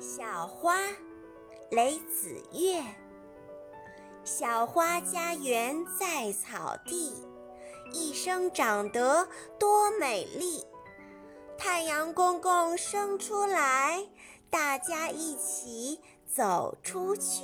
小花雷子月。小花家园在草地一生长得多美丽。太阳公公生出来大家一起走出去。